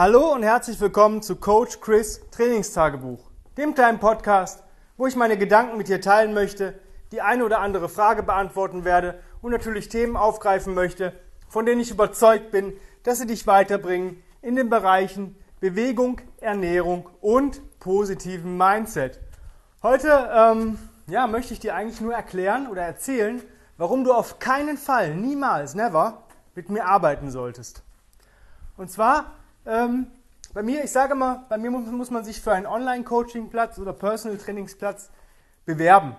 Hallo und herzlich willkommen zu Coach Chris Trainingstagebuch, dem kleinen Podcast, wo ich meine Gedanken mit dir teilen möchte, die eine oder andere Frage beantworten werde und natürlich Themen aufgreifen möchte, von denen ich überzeugt bin, dass sie dich weiterbringen in den Bereichen Bewegung, Ernährung und positiven Mindset. Heute ähm, ja, möchte ich dir eigentlich nur erklären oder erzählen, warum du auf keinen Fall, niemals, never mit mir arbeiten solltest. Und zwar ähm, bei mir, ich sage mal, bei mir muss man sich für einen Online-Coaching-Platz oder Personal-Trainingsplatz bewerben.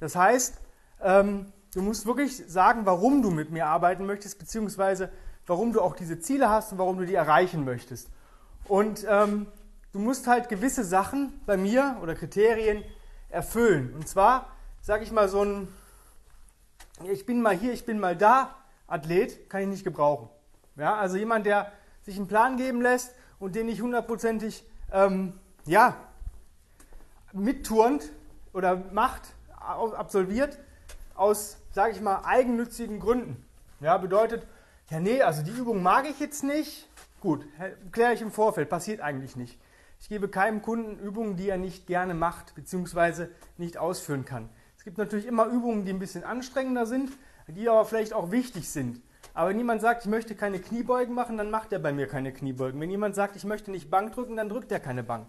Das heißt, ähm, du musst wirklich sagen, warum du mit mir arbeiten möchtest, beziehungsweise warum du auch diese Ziele hast und warum du die erreichen möchtest. Und ähm, du musst halt gewisse Sachen bei mir oder Kriterien erfüllen. Und zwar, sage ich mal, so ein, ich bin mal hier, ich bin mal da, Athlet, kann ich nicht gebrauchen. Ja, also jemand, der sich einen Plan geben lässt und den nicht hundertprozentig ähm, ja, mitturnt oder macht, absolviert, aus, sage ich mal, eigennützigen Gründen. Ja, bedeutet, ja, nee, also die Übung mag ich jetzt nicht. Gut, kläre ich im Vorfeld, passiert eigentlich nicht. Ich gebe keinem Kunden Übungen, die er nicht gerne macht bzw. nicht ausführen kann. Es gibt natürlich immer Übungen, die ein bisschen anstrengender sind, die aber vielleicht auch wichtig sind. Aber wenn jemand sagt, ich möchte keine Kniebeugen machen, dann macht er bei mir keine Kniebeugen. Wenn jemand sagt, ich möchte nicht Bank drücken, dann drückt er keine Bank.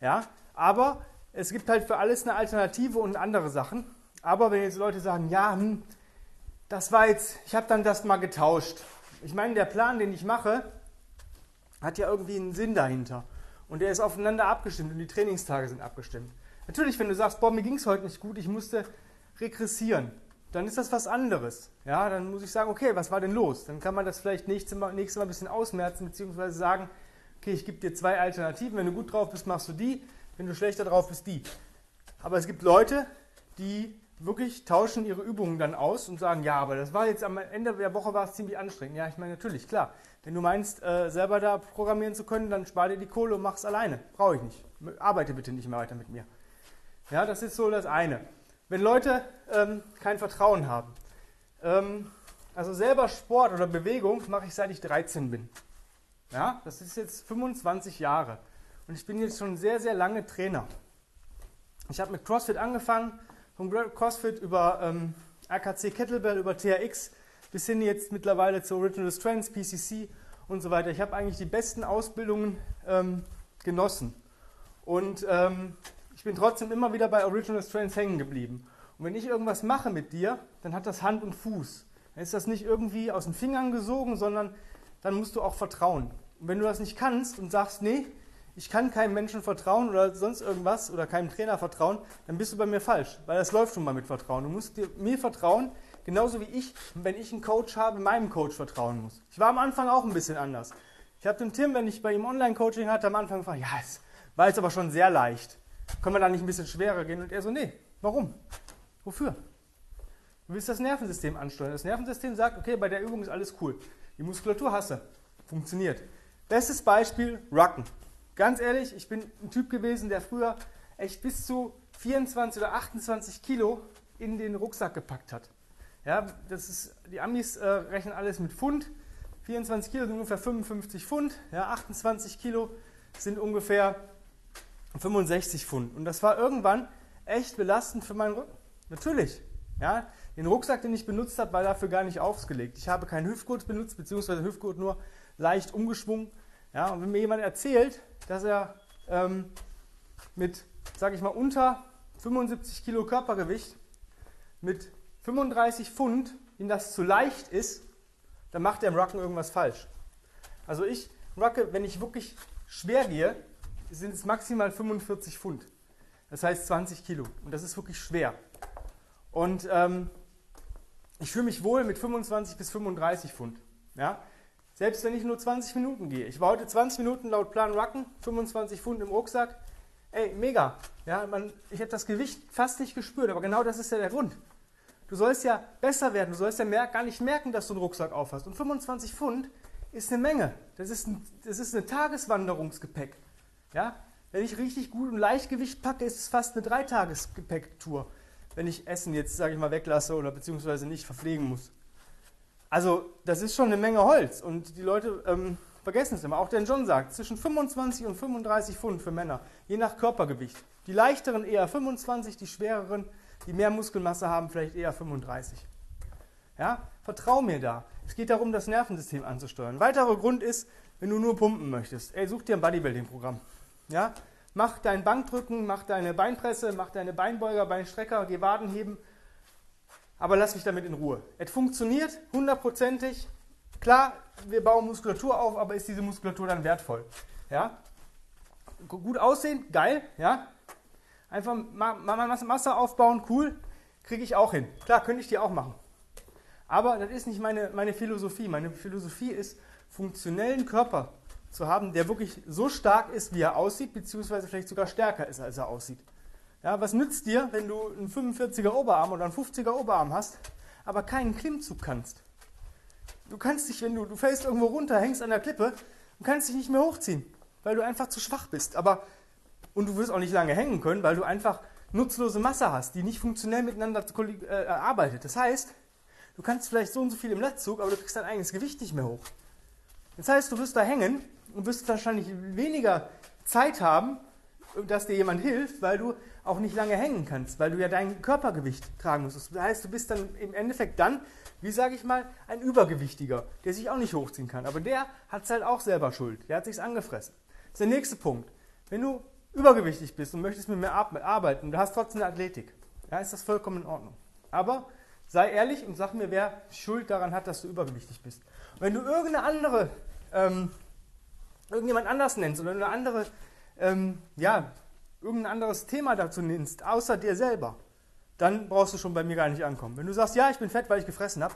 Ja? Aber es gibt halt für alles eine Alternative und andere Sachen. Aber wenn jetzt Leute sagen, ja, hm, das war jetzt, ich habe dann das mal getauscht. Ich meine, der Plan, den ich mache, hat ja irgendwie einen Sinn dahinter. Und der ist aufeinander abgestimmt und die Trainingstage sind abgestimmt. Natürlich, wenn du sagst, boah, mir ging es heute nicht gut, ich musste regressieren, dann ist das was anderes. Ja, dann muss ich sagen, okay, was war denn los? Dann kann man das vielleicht nächstes Mal, nächstes Mal ein bisschen ausmerzen, beziehungsweise sagen, okay, ich gebe dir zwei Alternativen. Wenn du gut drauf bist, machst du die. Wenn du schlechter drauf bist, die. Aber es gibt Leute, die wirklich tauschen ihre Übungen dann aus und sagen, ja, aber das war jetzt am Ende der Woche war es ziemlich anstrengend. Ja, ich meine natürlich, klar. Wenn du meinst, äh, selber da programmieren zu können, dann spar dir die Kohle und mach es alleine. Brauche ich nicht. Arbeite bitte nicht mehr weiter mit mir. Ja, das ist so das eine. Wenn Leute ähm, kein Vertrauen haben, ähm, also selber Sport oder Bewegung mache ich seit ich 13 bin. Ja, das ist jetzt 25 Jahre. Und ich bin jetzt schon sehr, sehr lange Trainer. Ich habe mit CrossFit angefangen, vom CrossFit über ähm, AKC Kettlebell, über TRX bis hin jetzt mittlerweile zu Original Strengths, PCC und so weiter. Ich habe eigentlich die besten Ausbildungen ähm, genossen. Und ähm, ich bin trotzdem immer wieder bei Original Strengths hängen geblieben. Und wenn ich irgendwas mache mit dir, dann hat das Hand und Fuß. Dann ist das nicht irgendwie aus den Fingern gesogen, sondern dann musst du auch vertrauen. Und wenn du das nicht kannst und sagst, nee, ich kann keinem Menschen vertrauen oder sonst irgendwas oder keinem Trainer vertrauen, dann bist du bei mir falsch, weil das läuft schon mal mit Vertrauen. Du musst dir, mir vertrauen, genauso wie ich, wenn ich einen Coach habe, meinem Coach vertrauen muss. Ich war am Anfang auch ein bisschen anders. Ich habe dem Tim, wenn ich bei ihm Online-Coaching hatte, am Anfang gefragt, ja, es war jetzt aber schon sehr leicht. Können wir da nicht ein bisschen schwerer gehen? Und er so, nee, warum? Wofür? Du willst das Nervensystem ansteuern. Das Nervensystem sagt, okay, bei der Übung ist alles cool. Die Muskulatur hasse. Funktioniert. Bestes Beispiel, Rucken. Ganz ehrlich, ich bin ein Typ gewesen, der früher echt bis zu 24 oder 28 Kilo in den Rucksack gepackt hat. Ja, das ist, die Amis äh, rechnen alles mit Pfund. 24 Kilo sind ungefähr 55 Pfund. Ja, 28 Kilo sind ungefähr 65 Pfund. Und das war irgendwann echt belastend für meinen Rücken. Natürlich. Ja, den Rucksack, den ich benutzt habe, war dafür gar nicht ausgelegt. Ich habe keinen Hüftgurt benutzt, beziehungsweise Hüftgurt nur leicht umgeschwungen. Ja, und wenn mir jemand erzählt, dass er ähm, mit, sage ich mal, unter 75 Kilo Körpergewicht mit 35 Pfund, ihm das zu leicht ist, dann macht er im Rucken irgendwas falsch. Also ich rucke, wenn ich wirklich schwer gehe, sind es maximal 45 Pfund. Das heißt 20 Kilo. Und das ist wirklich schwer. Und ähm, ich fühle mich wohl mit 25 bis 35 Pfund. Ja? Selbst wenn ich nur 20 Minuten gehe. Ich war heute 20 Minuten laut Plan Rucken, 25 Pfund im Rucksack. Ey, mega. Ja, man, ich habe das Gewicht fast nicht gespürt, aber genau das ist ja der Grund. Du sollst ja besser werden, du sollst ja mer gar nicht merken, dass du einen Rucksack aufhast. Und 25 Pfund ist eine Menge. Das ist ein, das ist eine Tageswanderungsgepäck. Ja? Wenn ich richtig gut und Leichtgewicht packe, ist es fast eine Dreitagesgepäcktour, wenn ich Essen jetzt, sage ich mal, weglasse oder beziehungsweise nicht verpflegen muss. Also das ist schon eine Menge Holz und die Leute, ähm, vergessen es immer, auch der John sagt, zwischen 25 und 35 Pfund für Männer, je nach Körpergewicht. Die leichteren eher 25, die schwereren, die mehr Muskelmasse haben, vielleicht eher 35. Ja, vertrau mir da. Es geht darum, das Nervensystem anzusteuern. Weiterer Grund ist, wenn du nur pumpen möchtest, ey, such dir ein Bodybuilding-Programm. Ja, mach dein Bankdrücken, mach deine Beinpresse, mach deine Beinbeuger, Beinstrecker, geh Waden heben, aber lass mich damit in Ruhe. Es funktioniert hundertprozentig. Klar, wir bauen Muskulatur auf, aber ist diese Muskulatur dann wertvoll? Ja? Gut aussehen, geil, ja? Einfach mal Masse aufbauen, cool, kriege ich auch hin. Klar, könnte ich dir auch machen. Aber das ist nicht meine, meine Philosophie. Meine Philosophie ist, funktionellen Körper zu haben, der wirklich so stark ist, wie er aussieht, beziehungsweise vielleicht sogar stärker ist, als er aussieht. Ja, was nützt dir, wenn du einen 45er Oberarm oder einen 50er Oberarm hast, aber keinen Klimmzug kannst? Du kannst dich, wenn du, du fällst irgendwo runter, hängst an der Klippe und kannst dich nicht mehr hochziehen, weil du einfach zu schwach bist. Aber, und du wirst auch nicht lange hängen können, weil du einfach nutzlose Masse hast, die nicht funktionell miteinander äh, arbeitet. Das heißt, du kannst vielleicht so und so viel im Lettzug, aber du kriegst dein eigenes Gewicht nicht mehr hoch. Das heißt, du wirst da hängen und wirst wahrscheinlich weniger Zeit haben, dass dir jemand hilft, weil du auch nicht lange hängen kannst, weil du ja dein Körpergewicht tragen musst. Das heißt, du bist dann im Endeffekt dann, wie sage ich mal, ein Übergewichtiger, der sich auch nicht hochziehen kann. Aber der hat es halt auch selber schuld. Der hat sich's angefressen. Das ist der nächste Punkt. Wenn du übergewichtig bist und möchtest mit mir arbeiten, du hast trotzdem eine Athletik, ja, ist das vollkommen in Ordnung. Aber sei ehrlich und sag mir, wer Schuld daran hat, dass du übergewichtig bist. Wenn du irgendeine andere, ähm, irgendjemand anders nennst oder eine andere, ähm, ja, irgendein anderes Thema dazu nennst, außer dir selber, dann brauchst du schon bei mir gar nicht ankommen. Wenn du sagst, ja, ich bin fett, weil ich gefressen habe,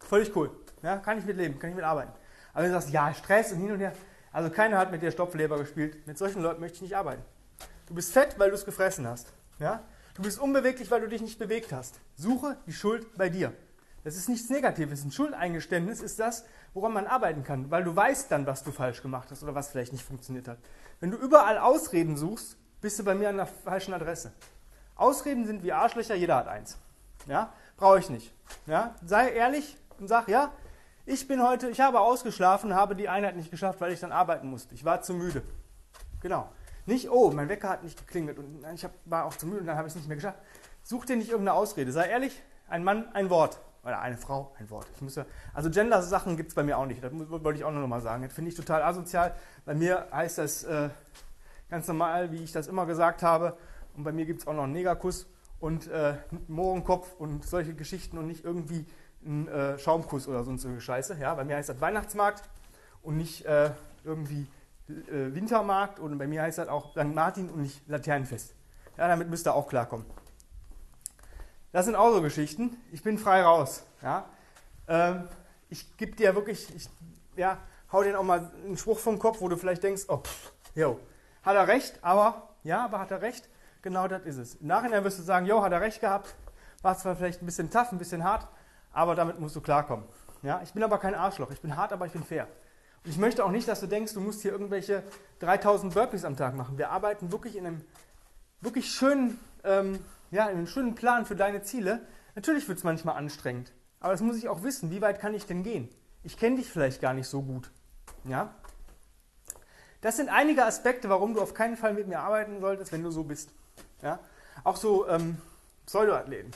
völlig cool. Ja, kann ich mitleben, kann ich mitarbeiten. Aber wenn du sagst, ja, Stress und hin und her, also keiner hat mit dir Stopfleber gespielt. Mit solchen Leuten möchte ich nicht arbeiten. Du bist fett, weil du es gefressen hast. Ja? Du bist unbeweglich, weil du dich nicht bewegt hast. Suche die Schuld bei dir. Das ist nichts Negatives. Ein Schuldeingeständnis ist das, woran man arbeiten kann, weil du weißt dann, was du falsch gemacht hast oder was vielleicht nicht funktioniert hat. Wenn du überall Ausreden suchst, bist du bei mir an der falschen Adresse. Ausreden sind wie Arschlöcher, jeder hat eins. Ja? Brauche ich nicht. Ja? Sei ehrlich und sag, ja, ich bin heute, ich habe ausgeschlafen, habe die Einheit nicht geschafft, weil ich dann arbeiten musste. Ich war zu müde. Genau. Nicht, oh, mein Wecker hat nicht geklingelt und ich war auch zu müde und dann habe ich es nicht mehr geschafft. Such dir nicht irgendeine Ausrede. Sei ehrlich, ein Mann, ein Wort. Oder eine Frau, ein Wort. Ich muss ja, also Gender-Sachen gibt es bei mir auch nicht. Das wollte ich auch noch mal sagen. Das finde ich total asozial. Bei mir heißt das äh, ganz normal, wie ich das immer gesagt habe. Und bei mir gibt es auch noch einen Negerkuss und äh, Mohrenkopf und solche Geschichten und nicht irgendwie einen äh, Schaumkuss oder sonst irgendeine Scheiße. Ja, bei mir heißt das Weihnachtsmarkt und nicht äh, irgendwie äh, Wintermarkt und bei mir heißt das auch St. Martin und nicht Laternenfest. Ja, damit müsst ihr auch klarkommen. Das sind auch so Geschichten. Ich bin frei raus. Ja. Ähm, ich gebe dir wirklich, ich ja, hau dir auch mal einen Spruch vom Kopf, wo du vielleicht denkst, oh, pff, yo, hat er recht, aber, ja, aber hat er recht? Genau das ist es. Im Nachhinein wirst du sagen, jo, hat er recht gehabt, war zwar vielleicht ein bisschen tough, ein bisschen hart, aber damit musst du klarkommen. Ja, ich bin aber kein Arschloch, ich bin hart, aber ich bin fair. Und ich möchte auch nicht, dass du denkst, du musst hier irgendwelche 3000 Burpees am Tag machen. Wir arbeiten wirklich in einem wirklich schönen, ähm, ja, in einem schönen Plan für deine Ziele. Natürlich wird es manchmal anstrengend, aber das muss ich auch wissen. Wie weit kann ich denn gehen? Ich kenne dich vielleicht gar nicht so gut. Ja? Das sind einige Aspekte, warum du auf keinen Fall mit mir arbeiten solltest, wenn du so bist. Ja? Auch so ähm, Pseudoathleten,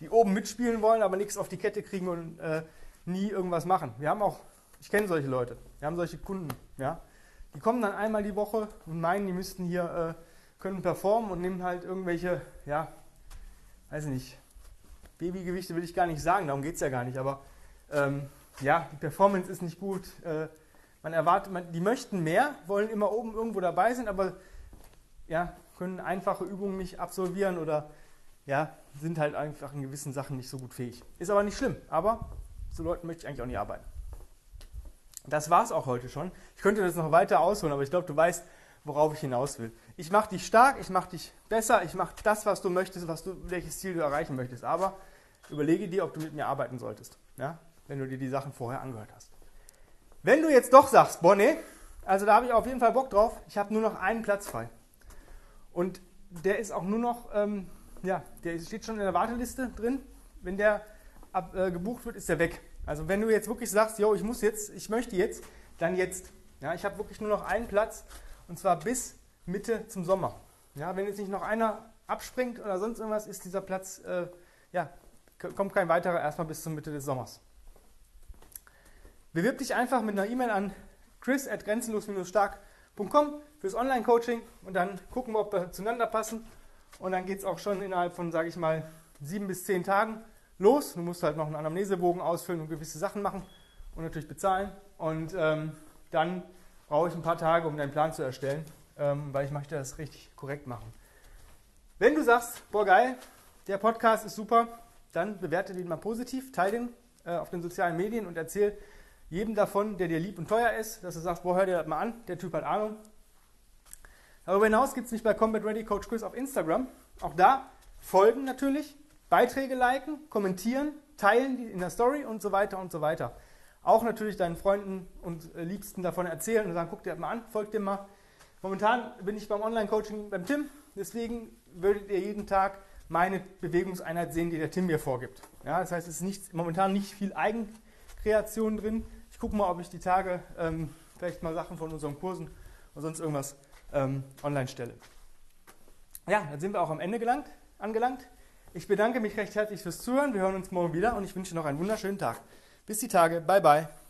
die oben mitspielen wollen, aber nichts auf die Kette kriegen und äh, nie irgendwas machen. Wir haben auch, ich kenne solche Leute, wir haben solche Kunden. Ja? Die kommen dann einmal die Woche und meinen, die müssten hier, äh, können performen und nehmen halt irgendwelche, ja, weiß nicht, Babygewichte will ich gar nicht sagen, darum geht es ja gar nicht, aber ähm, ja, die Performance ist nicht gut. Äh, man erwartet, man, die möchten mehr, wollen immer oben irgendwo dabei sein, aber ja, können einfache Übungen nicht absolvieren oder ja, sind halt einfach in gewissen Sachen nicht so gut fähig. Ist aber nicht schlimm, aber so Leuten möchte ich eigentlich auch nicht arbeiten. Das war es auch heute schon. Ich könnte das noch weiter ausholen, aber ich glaube, du weißt, worauf ich hinaus will. Ich mache dich stark, ich mache dich besser, ich mache das, was du möchtest, was du, welches Ziel du erreichen möchtest. Aber überlege dir, ob du mit mir arbeiten solltest, ja? wenn du dir die Sachen vorher angehört hast. Wenn du jetzt doch sagst, Bonnie, also da habe ich auf jeden Fall Bock drauf, ich habe nur noch einen Platz frei. Und der ist auch nur noch, ähm, ja, der steht schon in der Warteliste drin. Wenn der ab, äh, gebucht wird, ist der weg. Also wenn du jetzt wirklich sagst, yo, ich muss jetzt, ich möchte jetzt, dann jetzt. Ja, ich habe wirklich nur noch einen Platz und zwar bis Mitte zum Sommer. Ja, wenn jetzt nicht noch einer abspringt oder sonst irgendwas, ist dieser Platz, äh, ja, kommt kein weiterer erstmal bis zur Mitte des Sommers. Bewirb dich einfach mit einer E-Mail an chris at grenzenlos-stark.com fürs Online-Coaching und dann gucken wir, ob wir zueinander passen. Und dann geht es auch schon innerhalb von, sage ich mal, sieben bis zehn Tagen los. Du musst halt noch einen Anamnesebogen ausfüllen und gewisse Sachen machen und natürlich bezahlen. Und ähm, dann brauche ich ein paar Tage, um deinen Plan zu erstellen, ähm, weil ich möchte das richtig korrekt machen. Wenn du sagst, boah geil, der Podcast ist super, dann bewerte den mal positiv, teile den äh, auf den sozialen Medien und erzähl jedem davon, der dir lieb und teuer ist, dass du sagst, boah, hör dir das mal an, der Typ hat Ahnung. Darüber hinaus gibt es mich bei Combat Ready Coach Chris auf Instagram. Auch da folgen natürlich, Beiträge liken, kommentieren, teilen in der Story und so weiter und so weiter. Auch natürlich deinen Freunden und äh, Liebsten davon erzählen und sagen, guck dir das mal an, folg dir mal. Momentan bin ich beim Online-Coaching beim Tim, deswegen würdet ihr jeden Tag meine Bewegungseinheit sehen, die der Tim mir vorgibt. Ja, das heißt, es ist nicht, momentan nicht viel Eigenkreation drin gucke mal, ob ich die Tage ähm, vielleicht mal Sachen von unseren Kursen oder sonst irgendwas ähm, online stelle. Ja, dann sind wir auch am Ende gelangt, angelangt. Ich bedanke mich recht herzlich fürs Zuhören. Wir hören uns morgen wieder und ich wünsche noch einen wunderschönen Tag. Bis die Tage. Bye, bye.